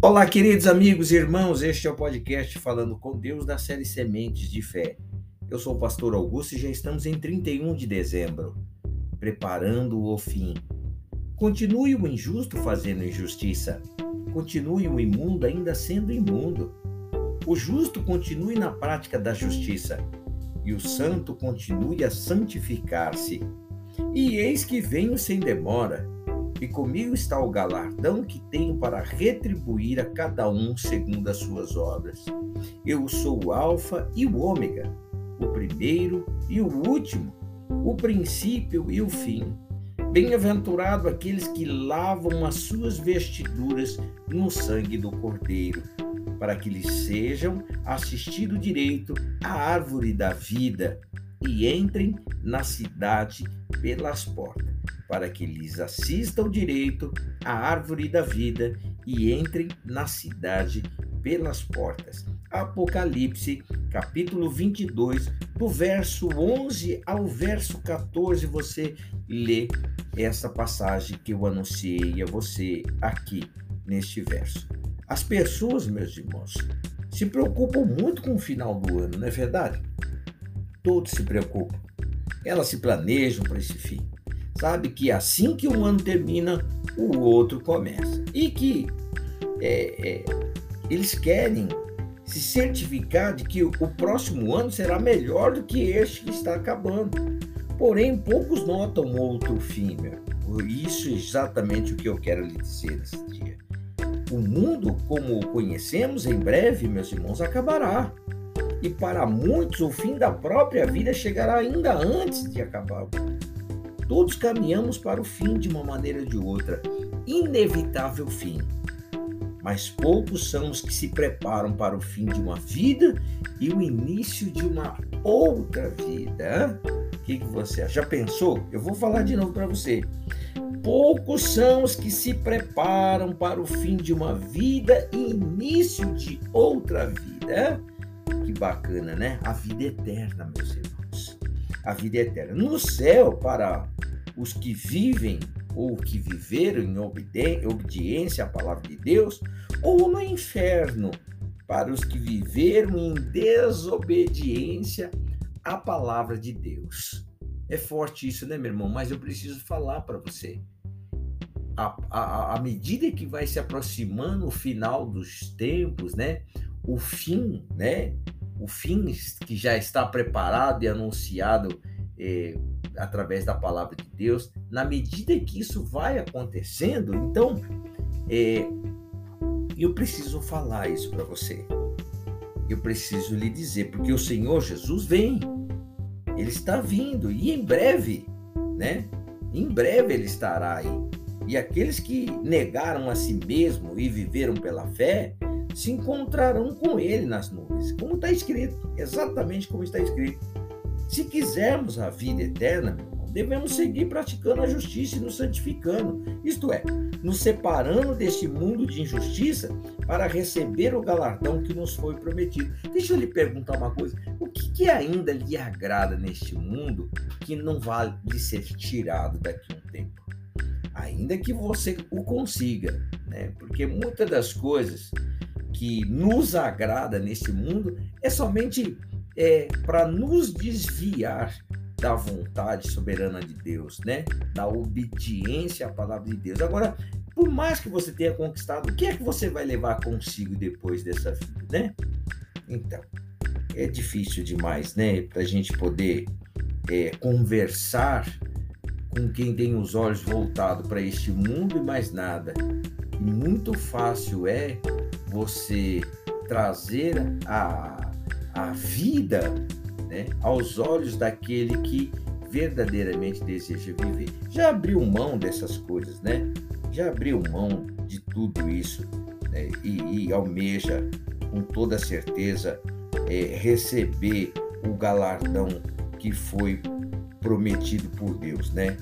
Olá, queridos amigos e irmãos, este é o podcast Falando com Deus da série Sementes de Fé. Eu sou o pastor Augusto e já estamos em 31 de dezembro, preparando o fim. Continue o injusto fazendo injustiça, continue o imundo ainda sendo imundo. O justo continue na prática da justiça e o santo continue a santificar-se. E eis que venho sem demora e comigo está o galardão que tenho para retribuir a cada um segundo as suas obras. Eu sou o Alfa e o Ômega, o primeiro e o último, o princípio e o fim. Bem-aventurado aqueles que lavam as suas vestiduras no sangue do Cordeiro, para que lhes sejam assistido direito à árvore da vida e entrem na cidade pelas portas para que lhes assista o direito à árvore da vida e entrem na cidade pelas portas. Apocalipse, capítulo 22, do verso 11 ao verso 14, você lê essa passagem que eu anunciei a você aqui neste verso. As pessoas, meus irmãos, se preocupam muito com o final do ano, não é verdade? Todos se preocupam. Elas se planejam para esse fim sabe que assim que um ano termina, o outro começa. E que é, é, eles querem se certificar de que o próximo ano será melhor do que este que está acabando. Porém, poucos notam outro fim. Meu. Isso é exatamente o que eu quero lhe dizer nesse dia. O mundo, como o conhecemos, em breve, meus irmãos, acabará. E para muitos, o fim da própria vida chegará ainda antes de acabar. Todos caminhamos para o fim de uma maneira ou de outra, inevitável fim. Mas poucos são os que se preparam para o fim de uma vida e o início de uma outra vida. O que, que você? Já pensou? Eu vou falar de novo para você. Poucos são os que se preparam para o fim de uma vida e início de outra vida. Que bacana, né? A vida eterna, meus irmãos. A vida eterna. No céu, para os que vivem ou que viveram em obediência à palavra de Deus, ou no inferno, para os que viveram em desobediência à palavra de Deus. É forte isso, né, meu irmão? Mas eu preciso falar para você. À medida que vai se aproximando o final dos tempos, né? O fim, né? O fim que já está preparado e anunciado eh, através da palavra de Deus, na medida que isso vai acontecendo, então é, eu preciso falar isso para você. Eu preciso lhe dizer, porque o Senhor Jesus vem, ele está vindo e em breve, né? Em breve ele estará aí. E aqueles que negaram a si mesmo e viveram pela fé se encontrarão com ele nas nuvens, como está escrito, exatamente como está escrito. Se quisermos a vida eterna, devemos seguir praticando a justiça e nos santificando, isto é, nos separando deste mundo de injustiça para receber o galardão que nos foi prometido. Deixa eu lhe perguntar uma coisa: o que, que ainda lhe agrada neste mundo que não vale lhe ser tirado daqui a um tempo? Ainda que você o consiga, né? Porque muitas das coisas que nos agrada neste mundo é somente é, para nos desviar da vontade soberana de Deus, né? Da obediência à palavra de Deus. Agora, por mais que você tenha conquistado, o que é que você vai levar consigo depois dessa vida, né? Então, é difícil demais, né? Para a gente poder é, conversar com quem tem os olhos voltados para este mundo e mais nada. Muito fácil é você trazer a a vida né, aos olhos daquele que verdadeiramente deseja viver. Já abriu mão dessas coisas, né? Já abriu mão de tudo isso né? e, e, almeja com toda certeza é, receber o galardão que foi prometido por Deus, né?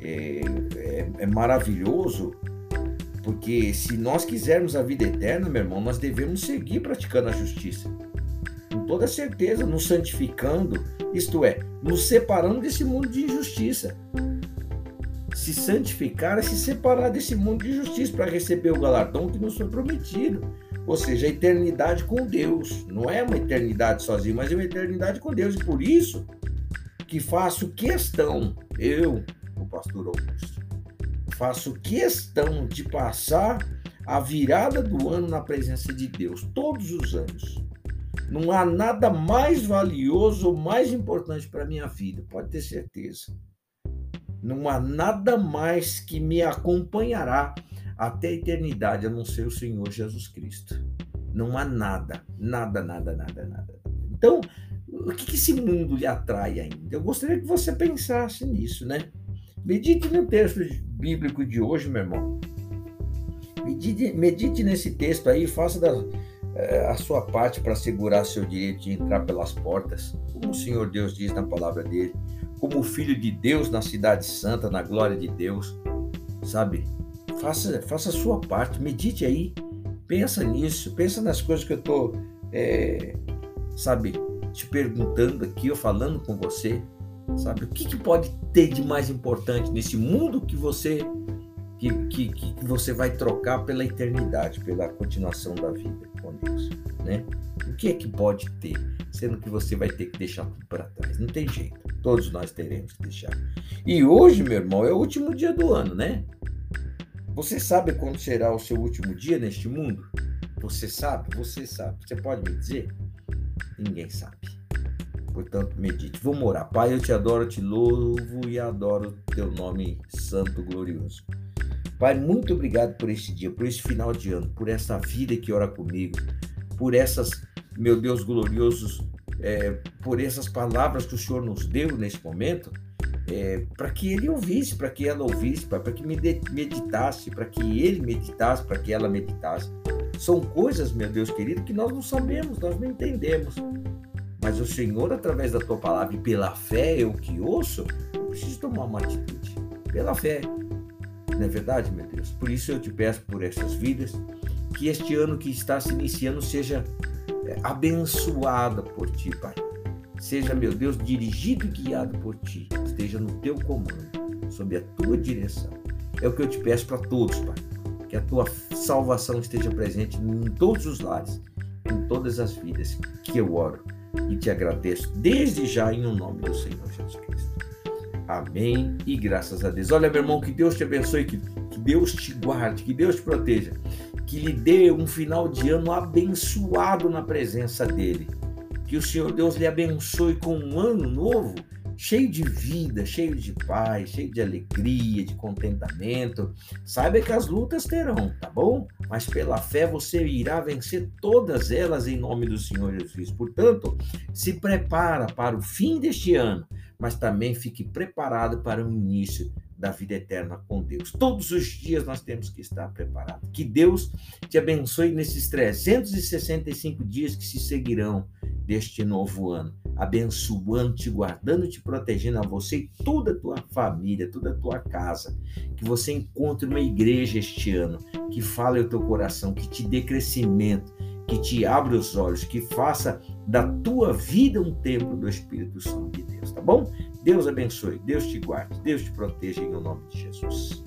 É, é, é maravilhoso porque se nós quisermos a vida eterna, meu irmão, nós devemos seguir praticando a justiça com toda certeza, nos santificando, isto é, nos separando desse mundo de injustiça. se santificar é se separar desse mundo de justiça para receber o galardão que nos foi prometido. Ou seja, a eternidade com Deus. Não é uma eternidade sozinho, mas é uma eternidade com Deus. E por isso que faço questão, eu, o pastor Augusto, faço questão de passar a virada do ano na presença de Deus, todos os anos. Não há nada mais valioso ou mais importante para a minha vida, pode ter certeza. Não há nada mais que me acompanhará até a eternidade a não ser o Senhor Jesus Cristo. Não há nada, nada, nada, nada, nada. Então, o que, esse mundo lhe atrai ainda? Eu gostaria que você pensasse nisso, né? Medite no texto bíblico de hoje, meu irmão. Medite, medite nesse texto aí, faça da, é, a sua parte para segurar seu direito de entrar pelas portas, como o Senhor Deus diz na palavra dele como filho de Deus na cidade santa, na glória de Deus, sabe? Faça, faça a sua parte, medite aí, pensa nisso, pensa nas coisas que eu estou, é, sabe, te perguntando aqui, ou falando com você, sabe? O que, que pode ter de mais importante nesse mundo que você que, que, que você vai trocar pela eternidade, pela continuação da vida com Deus, né? O que é que pode ter, sendo que você vai ter que deixar tudo para trás? Não tem jeito. Todos nós teremos que deixar. E hoje, meu irmão, é o último dia do ano, né? Você sabe quando será o seu último dia neste mundo? Você sabe? Você sabe. Você pode me dizer? Ninguém sabe. Portanto, medite. Vamos orar. Pai, eu te adoro, te louvo e adoro teu nome santo, glorioso. Pai, muito obrigado por este dia, por esse final de ano, por essa vida que ora comigo, por essas, meu Deus gloriosos, é, por essas palavras que o Senhor nos deu nesse momento, é, para que ele ouvisse, para que ela ouvisse, para que me meditasse, para que ele meditasse, para que ela meditasse. São coisas, meu Deus querido, que nós não sabemos, nós não entendemos. Mas o Senhor, através da tua palavra e pela fé, eu que ouço, eu preciso tomar uma atitude. Pela fé. Não é verdade, meu Deus? Por isso eu te peço por essas vidas, que este ano que está se iniciando seja é, abençoada por ti, Pai. Seja, meu Deus, dirigido e guiado por ti. Esteja no teu comando, sob a tua direção. É o que eu te peço para todos, Pai. Que a tua salvação esteja presente em todos os lares, em todas as vidas que eu oro e te agradeço desde já em o nome do Senhor Jesus Cristo. Amém e graças a Deus. Olha, meu irmão, que Deus te abençoe, que, que Deus te guarde, que Deus te proteja que lhe dê um final de ano abençoado na presença dele. Que o Senhor Deus lhe abençoe com um ano novo, cheio de vida, cheio de paz, cheio de alegria, de contentamento. Saiba que as lutas terão, tá bom? Mas pela fé você irá vencer todas elas em nome do Senhor Jesus. Portanto, se prepara para o fim deste ano, mas também fique preparado para o início da vida eterna com Deus. Todos os dias nós temos que estar preparados. Que Deus te abençoe nesses 365 dias que se seguirão deste novo ano, abençoando, te guardando, te protegendo a você e toda a tua família, toda a tua casa. Que você encontre uma igreja este ano que fale o teu coração, que te dê crescimento, que te abra os olhos, que faça da tua vida um templo do Espírito Santo de Deus, tá bom? Deus abençoe, Deus te guarde, Deus te proteja em nome de Jesus.